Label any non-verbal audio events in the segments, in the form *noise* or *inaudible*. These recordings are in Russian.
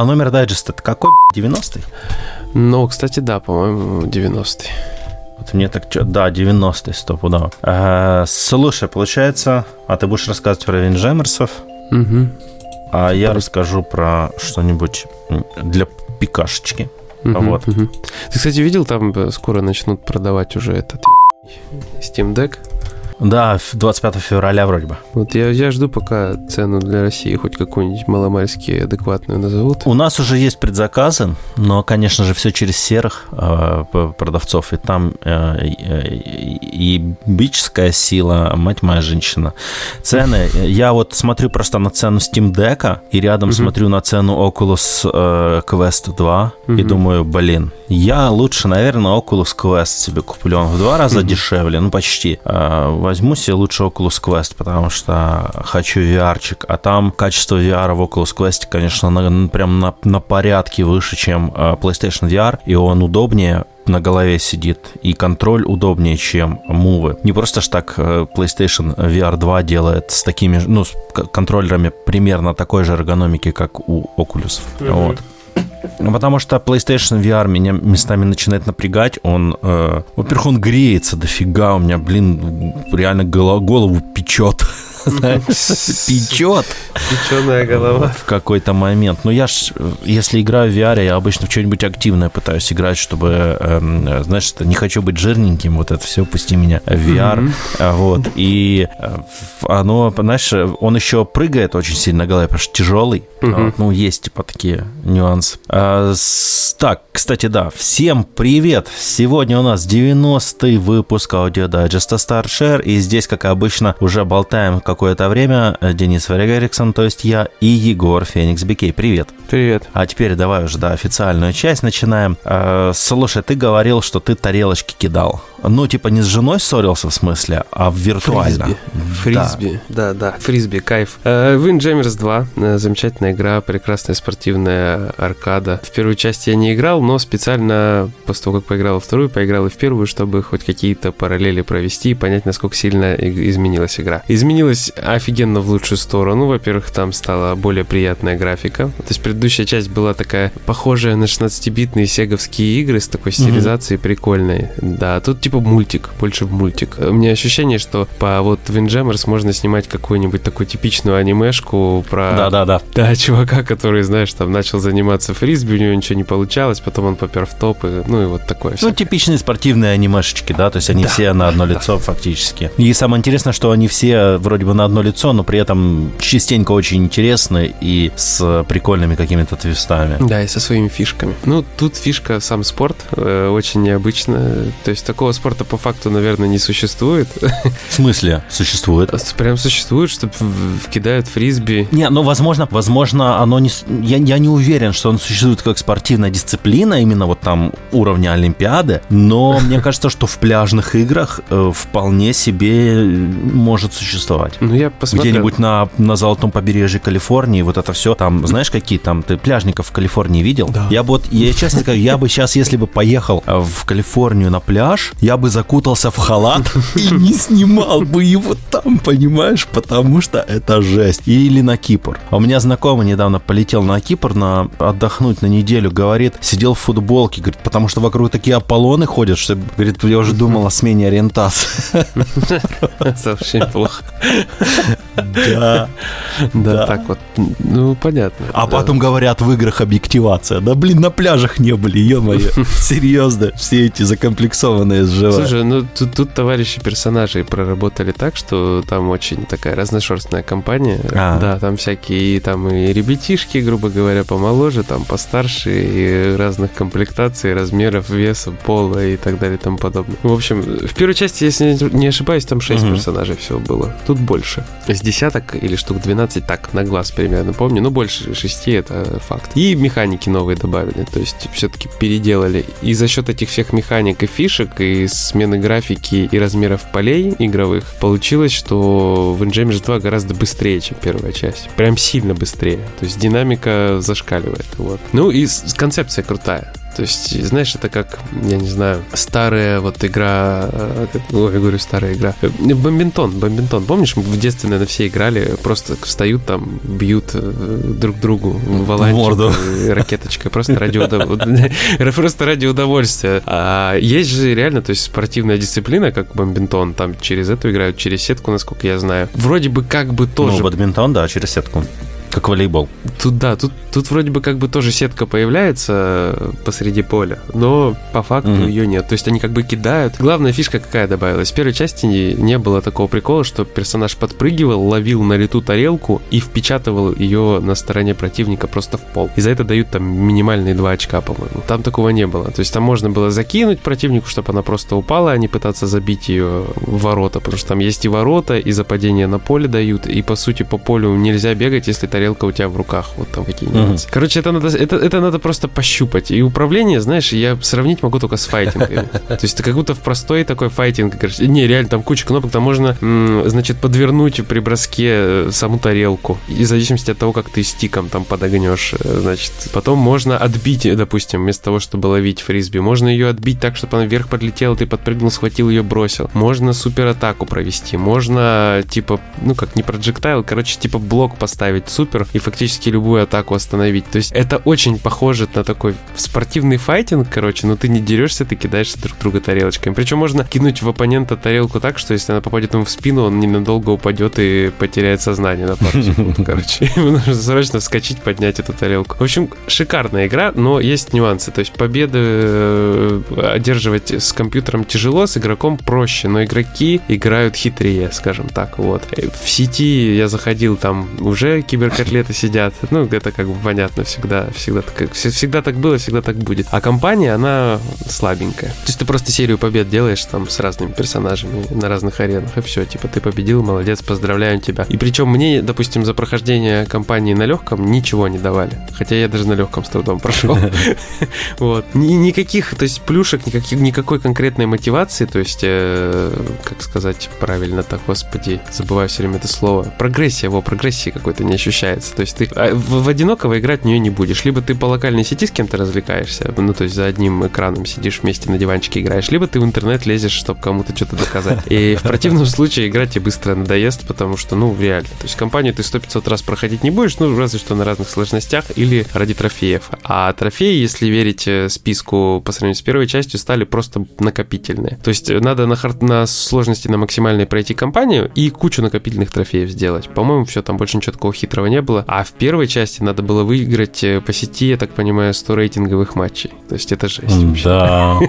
А номер дайджеста это какой, 90-й? Ну, кстати, да, по-моему, 90-й. Вот мне так что, да, 90-й стопудово. Э, слушай, получается, а ты будешь рассказывать про винджемерсов, Угу. а я расскажу про что-нибудь для пикашечки. Вот. Ты, кстати, видел, там скоро начнут продавать уже этот Steam Deck? Да, в 25 февраля вроде бы. Вот я, я жду, пока цену для России хоть какую-нибудь маломальски адекватную назовут. У нас уже есть предзаказы, но, конечно же, все через серых э, продавцов. И там э, и, и бичская сила, мать моя женщина. Цены. Я вот смотрю просто на цену Steam Deck и рядом смотрю на цену Oculus э, Quest 2 и думаю, блин, я лучше, наверное, Oculus Quest себе куплю. Он в два раза дешевле, ну почти. Э, возьму себе лучше Oculus Quest, потому что хочу VR-чик. А там качество VR в Oculus Quest, конечно, на- прям на, на порядке выше, чем э, PlayStation VR, и он удобнее на голове сидит, и контроль удобнее, чем мувы. Не просто ж так э, PlayStation VR 2 делает с такими, ну, с контроллерами примерно такой же эргономики, как у Oculus. Вот. Ну, Потому что PlayStation VR меня местами начинает напрягать. Он, э, во-первых, он греется дофига. У меня, блин, реально голо- голову печет. *laughs* Печет Печеная голова. в какой-то момент. Ну, я ж, если играю в VR, я обычно в что-нибудь активное пытаюсь играть, чтобы, э, знаешь, не хочу быть жирненьким, вот это все, пусти меня в VR. А, Вот, и э, оно, знаешь, он еще прыгает очень сильно на голове, потому что тяжелый. Ну, есть типа такие нюансы. А, так, кстати, да, всем привет! Сегодня у нас 90-й выпуск аудиодайджеста Start Share, и здесь, как обычно, уже болтаем какое-то время. Денис Варяг Эриксон, то есть я, и Егор Феникс Бикей. Привет! Привет. А теперь давай уже, да, официальную часть начинаем. Э, слушай, ты говорил, что ты тарелочки кидал. Ну, типа не с женой ссорился в смысле, а виртуально. Фрисби. Фрисби. Да, да. Фрисби, кайф. Э, Windjammers 2. э, Замечательная игра, прекрасная спортивная аркада. В первую часть я не играл, но специально после того, как поиграл во вторую, поиграл и в первую, чтобы хоть какие-то параллели провести и понять, насколько сильно изменилась игра. Изменилась офигенно в лучшую сторону. Во-первых, там стала более приятная графика. То есть предыдущая часть была такая похожая на 16-битные сеговские игры с такой стилизацией прикольной. Да, тут типа мультик, больше в мультик. У меня ощущение, что по вот Windjammers можно снимать какую-нибудь такую типичную анимешку про... Да-да-да. Да, чувака, который, знаешь, там начал заниматься фрисби, у него ничего не получалось, потом он попер в топ, и, ну и вот такое Ну, все. типичные спортивные анимешечки, да, то есть они Да. все на одно лицо фактически. И самое интересное, что они все вроде бы на одно лицо, но при этом частенько очень интересны и с прикольными какими-то твистами. Да, и со своими фишками. Ну, тут фишка сам спорт, э, очень необычно. То есть такого спорта по факту, наверное, не существует. В смысле существует? Прям существует, что кидают фрисби. Не, ну, возможно, возможно, оно не... Я, я не уверен, что он существует как спортивная дисциплина, именно вот там уровня Олимпиады, но *laughs* мне кажется, что в пляжных играх э, вполне себе э, может существовать. Ну, я посмотрел. Где-нибудь на, на золотом побережье Калифорнии, вот это все, там, знаешь, какие там, ты пляжников в Калифорнии видел? Да. Я бы вот, я честно скажу, я бы сейчас, если бы поехал э, в Калифорнию на пляж, я бы закутался в халат и не снимал бы его там, понимаешь, потому что это жесть. Или на Кипр. А у меня знакомый недавно полетел на Кипр на отдохнуть на неделю, говорит, сидел в футболке, говорит, потому что вокруг такие Аполлоны ходят, что, говорит, я уже думал о смене ориентации. *laughs* Совсем плохо. Да. Да, так вот. Ну, понятно. А потом говорят в играх объективация. Да блин, на пляжах не были, ё-моё. *laughs* Серьезно, все эти закомплексованные сживают. Слушай, ну тут, тут товарищи персонажей проработали так, что там очень такая разношерстная компания. А. Да, там всякие там и ребятишки, грубо говоря, помоложе, там постарше, и разных комплектаций, размеров, веса, пола и так далее и тому подобное. В общем, в первой части, если не ошибаюсь, там 6 Мгм. персонажей всего было. Тут больше. С десяток или штук 12, так, на глаз примерно помню, но больше 6 это факт. И механики новые добавили, то есть все-таки переделали. И за счет этих всех механик и фишек, и смены графики, и размеров полей игровых, получилось, что в Windjammers 2 гораздо быстрее, чем первая часть. Прям сильно быстрее. То есть динамика зашкаливает. Вот. Ну и концепция крутая. То есть, знаешь, это как, я не знаю, старая вот игра, э, ой, я говорю, старая игра. Бомбинтон, бомбинтон. Помнишь, мы в детстве, наверное, все играли, просто встают там, бьют э, друг другу валанчиком, ракеточкой, просто ради, *laughs* *laughs* просто ради удовольствия. А есть же реально, то есть спортивная дисциплина, как бомбинтон, там через эту играют, через сетку, насколько я знаю. Вроде бы как бы тоже... Ну, бадминтон, да, через сетку. Как волейбол. Тут да, тут, тут вроде бы как бы тоже сетка появляется посреди поля, но по факту mm-hmm. ее нет. То есть они как бы кидают. Главная фишка какая добавилась? В первой части не, не было такого прикола, что персонаж подпрыгивал, ловил на лету тарелку и впечатывал ее на стороне противника просто в пол. И за это дают там минимальные 2 очка, по-моему. Там такого не было. То есть там можно было закинуть противнику, чтобы она просто упала, а не пытаться забить ее в ворота, потому что там есть и ворота, и за падение на поле дают, и по сути по полю нельзя бегать, если тарелка тарелка у тебя в руках, вот там какие нибудь Угу. Короче, это надо, это, это надо просто пощупать. И управление, знаешь, я сравнить могу только с файтингами. *laughs* То есть это как будто в простой такой файтинг. Не, реально, там куча кнопок, там можно, значит, подвернуть при броске э, саму тарелку. И в зависимости от того, как ты стиком там подогнешь, э, значит, потом можно отбить, допустим, вместо того, чтобы ловить фрисби, можно ее отбить так, чтобы она вверх подлетела, ты подпрыгнул, схватил ее, бросил. Можно супер атаку провести, можно, типа, ну, как не проджектайл, короче, типа блок поставить супер супер и фактически любую атаку остановить. То есть это очень похоже на такой спортивный файтинг, короче, но ты не дерешься, ты кидаешь друг друга тарелочками. Причем можно кинуть в оппонента тарелку так, что если она попадет ему в спину, он ненадолго упадет и потеряет сознание на пару секунд, короче. *laughs* Ему нужно срочно вскочить, поднять эту тарелку. В общем, шикарная игра, но есть нюансы. То есть победы э, одерживать с компьютером тяжело, с игроком проще, но игроки играют хитрее, скажем так, вот. В сети я заходил, там уже кибер котлеты сидят. Ну, это как бы понятно всегда. Всегда, так, всегда так было, всегда так будет. А компания, она слабенькая. То есть ты просто серию побед делаешь там с разными персонажами на разных аренах, и все. Типа ты победил, молодец, поздравляю тебя. И причем мне, допустим, за прохождение компании на легком ничего не давали. Хотя я даже на легком с трудом прошел. *laughs* Вот. Никаких, то есть плюшек, никакой конкретной мотивации, то есть, э, как сказать правильно-то, господи, забываю все время это слово. Прогрессия, его прогрессии какой-то не ощущается получается. То есть ты а, в, в одинокого играть в нее не будешь. Либо ты по локальной сети с кем-то развлекаешься, ну, то есть за одним экраном сидишь вместе на диванчике играешь, либо ты в интернет лезешь, чтобы кому-то что-то доказать. И в противном *laughs* случае играть тебе быстро надоест, потому что, ну, реально. То есть компанию ты 100-500 раз проходить не будешь, ну, разве что на разных сложностях или ради трофеев. А трофеи, если верить э, списку по сравнению с первой частью, стали просто накопительные. То есть надо на, хард... на сложности на максимальной пройти компанию и кучу накопительных трофеев сделать. По-моему, все, там больше ничего такого хитрого не было. А в первой части надо было выиграть э, по сети, я так понимаю, 100 рейтинговых матчей. То есть это жесть. Да. *laughs*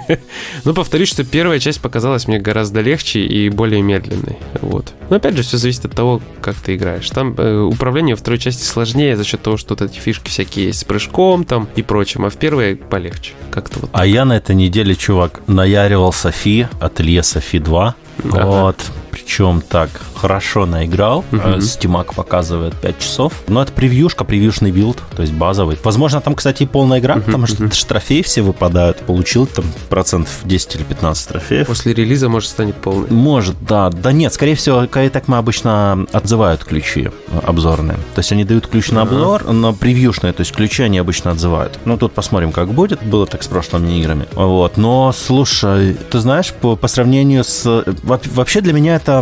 Ну, повторюсь, что первая часть показалась мне гораздо легче и более медленной. Вот. Но опять же, все зависит от того, как ты играешь. Там э, управление во второй части сложнее за счет того, что вот эти фишки всякие есть с прыжком там и прочим, а в первой полегче. Как-то вот. А я на этой неделе, чувак, наяривал Софи, ателье Софи 2. Ага. Вот. Причем так, хорошо наиграл. Угу. Стимак показывает 5 часов. Но это превьюшка, превьюшный билд, то есть базовый. Возможно, там, кстати, и полная игра, угу, потому что угу. трофеи все выпадают. Получил там процентов 10 или 15 трофеев. После релиза, может, станет полный. Может, да. Да нет, скорее всего, так мы обычно отзывают ключи обзорные. То есть они дают ключ на обзор, на превьюшные, то есть ключи они обычно отзывают. Ну, тут посмотрим, как будет. Было так с прошлыми играми. Вот. Но, слушай, ты знаешь, по, по сравнению с... Вообще для меня это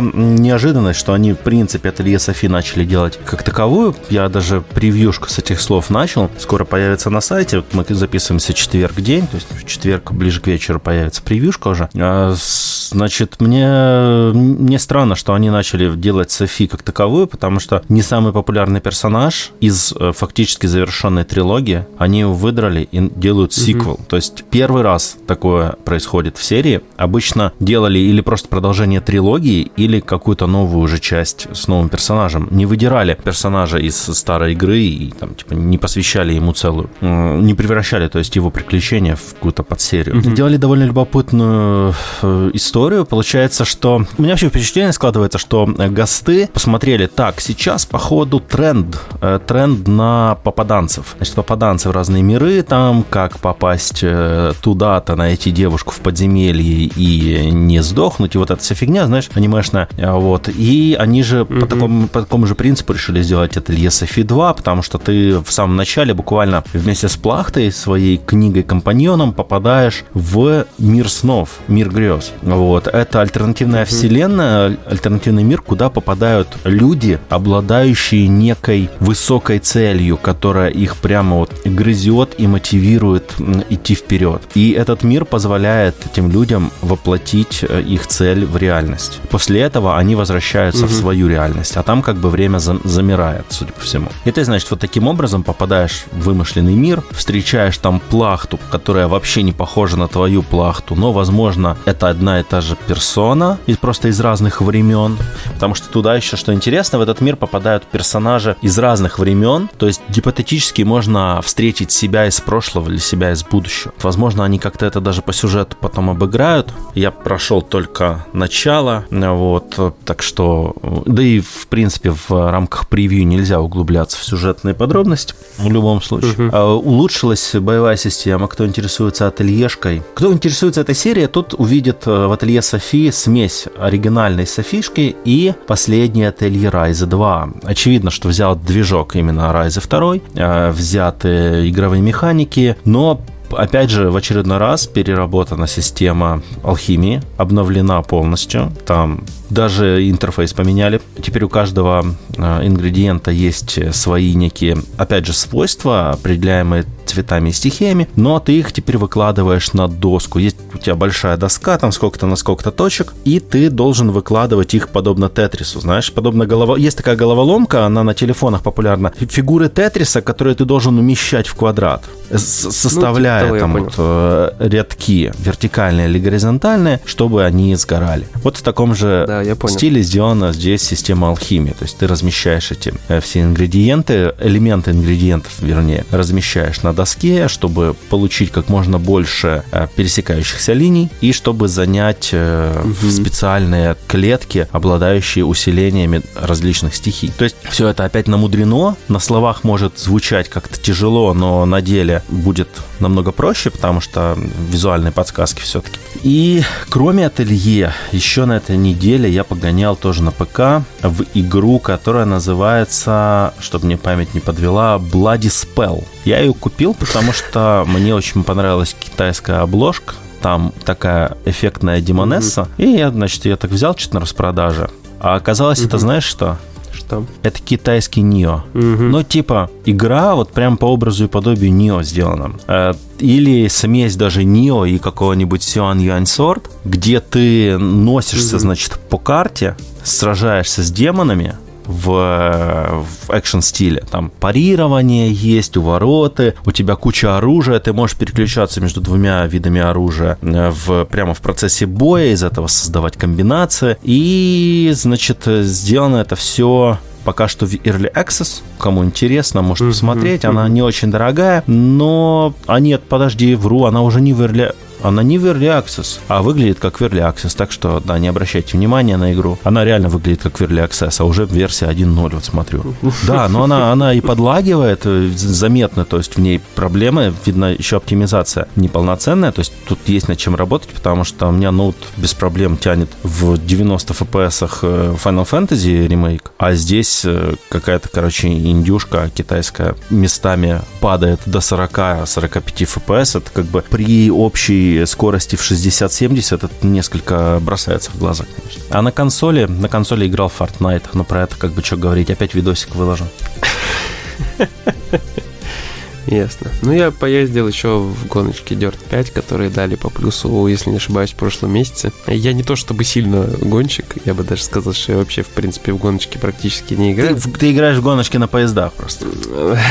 неожиданность, что они, в принципе, ателье Софи начали делать как таковую. Я даже превьюшку с этих слов начал. Скоро появится на сайте. Вот мы записываемся четверг день, то есть в четверг ближе к вечеру появится превьюшка уже. А, значит, мне, мне странно, что они начали делать Софи как таковую, потому что не самый популярный персонаж из э, фактически завершенной трилогии. Они его выдрали и делают сиквел. Mm-hmm. То есть первый раз такое происходит в серии. Обычно делали или просто продолжение трилогии, или какую-то новую уже часть с новым персонажем. Не выдирали персонажа из старой игры и там, типа, не посвящали ему целую, не превращали, то есть его приключения в какую-то подсерию. Mm-hmm. Делали довольно любопытную э, историю. Получается, что у меня вообще впечатление складывается, что госты посмотрели, так, сейчас, походу, тренд э, тренд на попаданцев. Значит, попаданцы в разные миры, там, как попасть э, туда-то, найти девушку в подземелье и не сдохнуть, и вот эта вся фигня, знаешь, анимешная, вот. И они же mm-hmm. по, такому, по такому же принципу решили сделать ателье Софи 2, потому что ты в самом начале буквально вместе с Плахтой, своей книгой-компаньоном, попадаешь в мир снов, мир грез. Вот. Это альтернативная mm-hmm. вселенная, альтернативный мир, куда попадают люди, обладающие некой высокой целью, которая их прямо вот грызет и мотивирует идти вперед. И этот мир позволяет этим людям воплотить э, их цель в реальность. После этого они возвращаются угу. в свою реальность, а там как бы время замирает, судя по всему. И ты, значит, вот таким образом попадаешь в вымышленный мир, встречаешь там плахту, которая вообще не похожа на твою плахту, но, возможно, это одна и та же персона, и просто из разных времен, потому что туда еще, что интересно, в этот мир попадают персонажи из разных времен, то есть гипотетически можно встретить себя из прошлого или себя из будущего. Возможно, они как-то это даже по сюжету потом обыграют. Я прошел только начало, вот, так что, да и в принципе в рамках превью нельзя углубляться в сюжетные подробности в любом случае. Uh-huh. Улучшилась боевая система, кто интересуется ательешкой. Кто интересуется этой серией, тот увидит э, в ателье Софии смесь оригинальной Софишки и последней ателье Райза 2. Очевидно, что взял движок именно Райза 2, э, взяты игровые механики, но опять же, в очередной раз переработана система алхимии, обновлена полностью. Там даже интерфейс поменяли. Теперь у каждого э, ингредиента есть свои некие, опять же, свойства, определяемые цветами и стихиями, но ты их теперь выкладываешь на доску. Есть у тебя большая доска, там сколько-то на сколько-то точек, и ты должен выкладывать их подобно Тетрису, знаешь, подобно голово... Есть такая головоломка, она на телефонах популярна. Фигуры Тетриса, которые ты должен умещать в квадрат, составляя ну, типа там вот, э, рядки вертикальные или горизонтальные, чтобы они сгорали. Вот в таком же да, я понял. стиле сделана здесь система алхимии. То есть ты размещаешь эти э, все ингредиенты, элементы ингредиентов, вернее, размещаешь на доске, чтобы получить как можно больше э, пересекающихся линий и чтобы занять угу. специальные клетки, обладающие усилениями различных стихий. То есть все это опять намудрено, на словах может звучать как-то тяжело, но на деле будет намного проще, потому что визуальные подсказки все-таки. И кроме ателье, еще на этой неделе я погонял тоже на ПК в игру, которая называется, чтобы мне память не подвела, Bloody Spell. Я ее купил, потому что мне очень понравилась китайская обложка, там такая эффектная демонесса. Mm-hmm. И я, значит, ее так взял что-то на распродаже. А оказалось, mm-hmm. это знаешь что? Что? Это китайский Нио. Угу. Ну, типа, игра вот прям по образу и подобию Нио сделана. Э, или смесь даже Нио и какого-нибудь Сюан Юань Сорт, где ты носишься, угу. значит, по карте, сражаешься с демонами, в, в экшн-стиле. Там парирование есть, увороты, у тебя куча оружия, ты можешь переключаться между двумя видами оружия э, в, прямо в процессе боя, из этого создавать комбинации. И, значит, сделано это все пока что в Early Access. Кому интересно, может посмотреть. Она не очень дорогая, но... А нет, подожди, вру, она уже не в Early она не в Early а выглядит как в Early так что, да, не обращайте внимания на игру. Она реально выглядит как в Early а уже версия 1.0, вот смотрю. Да, но она, она и подлагивает э, заметно, то есть в ней проблемы, видно еще оптимизация неполноценная, то есть тут есть над чем работать, потому что у меня ноут без проблем тянет в 90 FPS э, Final Fantasy ремейк, а здесь э, какая-то, короче, индюшка китайская местами падает до 40-45 FPS, это как бы при общей скорости в 60-70 это несколько бросается в глаза, конечно. А на консоли, на консоли играл Fortnite, но про это как бы что говорить, опять видосик выложу. *laughs* Ясно. Ну, я поездил еще в гоночке Dirt 5, которые дали по плюсу, если не ошибаюсь, в прошлом месяце. Я не то чтобы сильно гонщик, я бы даже сказал, что я вообще, в принципе, в гоночке практически не играю. Ты, ты играешь в гоночки на поездах просто.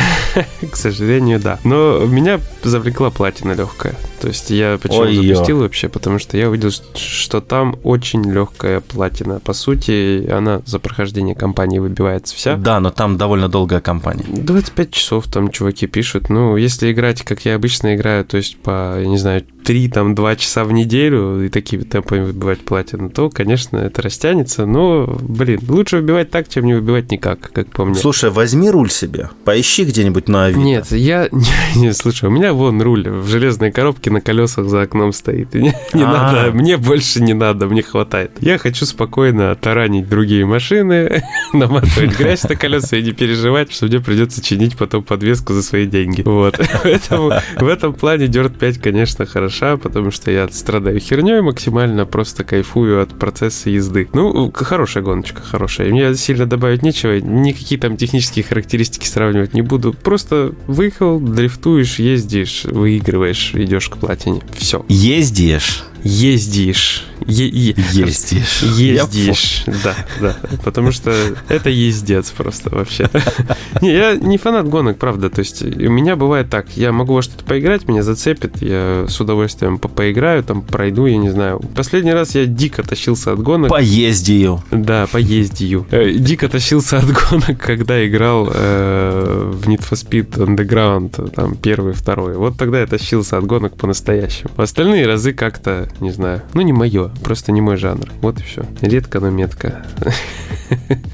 *laughs* К сожалению, да. Но меня завлекла платина легкая. То есть я почему Ой-ё. запустил вообще, потому что я увидел, что там очень легкая платина. По сути, она за прохождение кампании выбивается вся. Да, но там довольно долгая кампания. 25 часов там чуваки пишут. Ну, если играть, как я обычно играю, то есть по, я не знаю, 3, там, 2 часа в неделю и такими темпами выбивать платину, то, конечно, это растянется. Но, блин, лучше выбивать так, чем не выбивать никак, как по мне. Слушай, возьми руль себе, поищи где-нибудь на Авито. Нет, я... *laughs* Не, не, слушай, у меня вон руль в железной коробке на колесах за окном стоит. *laughs* Не не А. надо, мне больше не надо, мне хватает. Я хочу спокойно таранить другие машины, *laughs* наматывать грязь на колеса и не переживать, что мне придется чинить потом подвеску за свои деньги. Вот. *laughs* Поэтому в этом плане Dirt 5, конечно, хороша, потому что я страдаю херней максимально, просто кайфую от процесса езды. Ну, хорошая гоночка, хорошая. Мне сильно добавить нечего, никакие там технические характеристики сравнивать не буду. Просто выехал, дрифтуешь, ездишь, выигрываешь, идешь к платине. Все. Ездишь? Ездишь. Е- е- Ездишь. Ездишь, да, да, потому что это ездец просто вообще. *laughs* Не, я не фанат гонок, правда, то есть у меня бывает так, я могу во что-то поиграть, меня зацепит, я с удовольствием по- поиграю, там пройду, я не знаю. Последний раз я дико тащился от гонок. Поездию. Да, поездию. Э, Дико тащился от гонок, когда играл э, в Need for Speed Underground, там, первый, второй. Вот тогда я тащился от гонок по-настоящему. Остальные разы как-то, не знаю, ну не мое, просто не мой жанр. Вот и все. Редко, но метко. *laughs*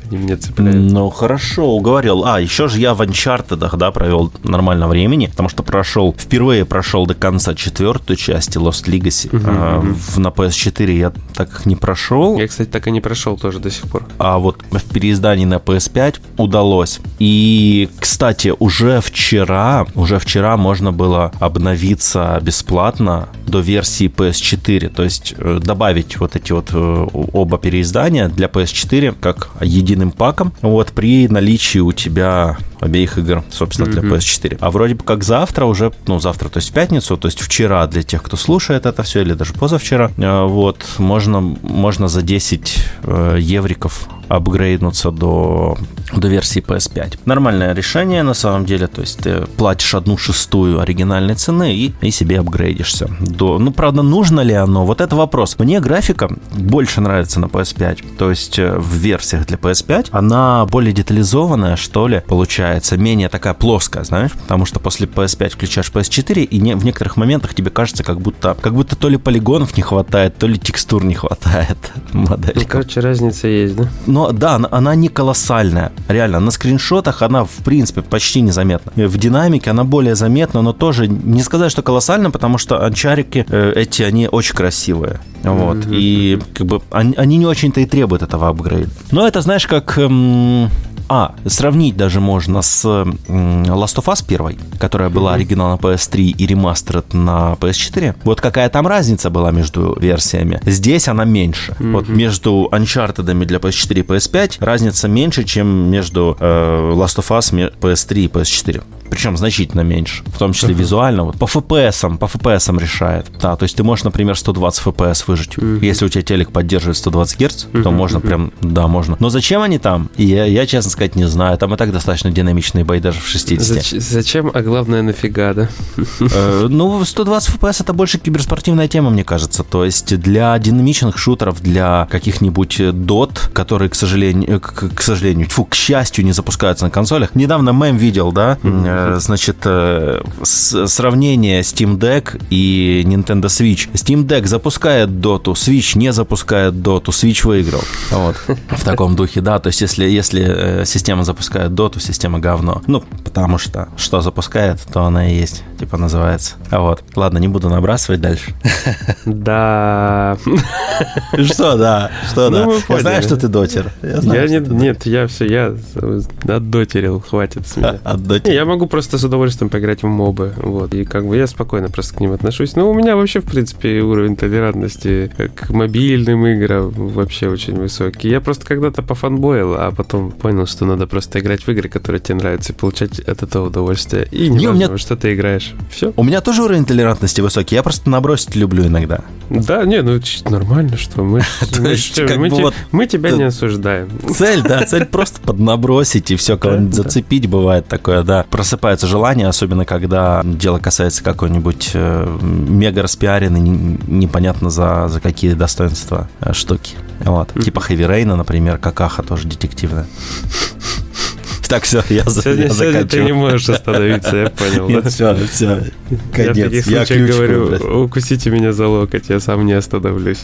Они меня цепляют. Ну, хорошо, уговорил. А, еще же я в Uncharted, да, провел нормально времени, потому что прошел, впервые прошел до конца четвертую часть Lost Legacy. Мгм, А, мгм. в- на PS4 я так их не прошел, Я, кстати, так и не прошел тоже до сих пор. а вот в переиздании на PS5 удалось. И, кстати, уже вчера, уже вчера можно было обновиться бесплатно до версии PS4, то есть э, добавить вот эти вот э, оба переиздания для PS4 как единым паком, вот при наличии у тебя обеих игр, собственно, для Мгм. PS4. А вроде бы как завтра уже, ну, завтра, то есть в пятницу, то есть вчера для тех, кто слушает это все, или даже позавчера, э, вот, можно, можно за 10 э, евриков апгрейднуться до, до версии PS5. Нормальное решение, на самом деле, то есть ты платишь одну шестую оригинальной цены и, и себе апгрейдишься. До, ну, правда, нужно ли оно? Вот это вопрос. Мне графика больше нравится на PS5, то есть э, в версиях для PS5 она более детализованная, что ли, получается, менее такая плоская, знаешь, потому что после PS5 включаешь PS4 и не, в некоторых моментах тебе кажется, как будто, как будто то ли полигонов не хватает, то ли текстур не хватает *laughs* Ну, модели. короче, разница есть, да? Но да, она, она не колоссальная. Реально, на скриншотах она, в принципе, почти незаметна. В динамике она более заметна, но тоже не сказать, что колоссально, потому что анчарики э, эти, они очень красивые. Вот. Мгм. И как бы они, они не очень-то и требуют этого апгрейда. Но это, знаешь, как... эм, а, сравнить даже можно с Last of Us 1, которая была оригинал на PS3 и ремастеред на PS4. Вот какая там разница была между версиями. Здесь она меньше. Вот Мгм. между Uncharted для PS4 и PS5 разница меньше, чем между э, Last of Us ме- PS3 и PS4. Причем значительно меньше, в том числе Ага. визуально. Вот по FPS, по FPS решает. Да, то есть ты можешь, например, 120 FPS выжить. Мгм. Если у тебя телек поддерживает 120 Гц, то Мгм, можно прям, да, можно. Но зачем они там? Я, я, честно сказать, не знаю. Там и так достаточно динамичные бои даже в 60. Зач- зачем, а главное, нафига, да? Э, Ну, 120 FPS это больше киберспортивная тема, мне кажется. То есть для динамичных шутеров, для каких-нибудь э, дот, которые, к сожалению, э, к, к сожалению, тьфу, к счастью, не запускаются на консолях. Недавно мем видел, да, э, значит, э, с- сравнение Steam Deck и Nintendo Switch. Steam Deck запускает доту, Switch не запускает доту, Switch выиграл. Вот. В таком духе, да. То есть если, если э, система запускает доту, система говно. Ну, потому что что запускает, то она и есть. Типа называется. А вот. Ладно, не буду набрасывать дальше. Да. *laughs* Что, да? Что, Ну, да? Я знаю, что ты дотер. Я нет, я все, я отдотерил, хватит с меня. *laughs* я могу просто с удовольствием поиграть в мобы, вот, и как бы я спокойно просто к ним отношусь. Но у меня вообще, в принципе, уровень толерантности к мобильным играм вообще очень высокий. Я просто когда-то пофанбоил, а потом понял, что надо просто играть в игры, которые тебе нравятся, и получать от этого удовольствие. И не Не, важно, меня- что ты играешь. Все. У меня тоже уровень толерантности высокий. Я просто набросить люблю иногда. Да, не, ну нормально, что мы, *laughs* мы, тебя не осуждаем. Цель, да, *laughs* цель просто поднабросить и все, кого-нибудь зацепить бывает такое, да. просыпается желание, особенно когда дело касается какой-нибудь э, мега распиаренной, непонятно за, за какие достоинства э, штуки. Вот. Типа Хэви Рейна, например, какаха тоже детективная. Так, все, я, сегодня, я сегодня ты не можешь остановиться, я понял. Нет, все, все, конец. Я в таких я случаях говорю, укусите меня за локоть, я сам не остановлюсь.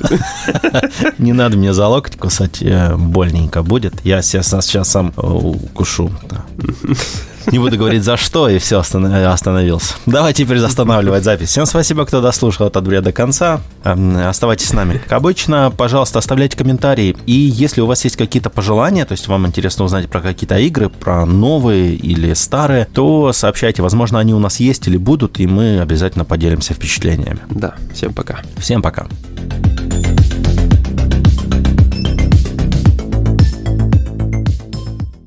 *laughs* Не надо мне за локоть кусать, э, больненько будет. Я сейчас сам э, укушу. *laughs* Не буду говорить за что, и все, остановился. Давай теперь останавливать запись. Всем спасибо, кто дослушал этот бред до конца. Эм, оставайтесь с нами, как обычно. Пожалуйста, оставляйте комментарии. И если у вас есть какие-то пожелания, то есть вам интересно узнать про какие-то игры, про новые или старые, то сообщайте. Возможно, они у нас есть или будут, и мы обязательно поделимся впечатлениями. Да, всем пока. Всем пока.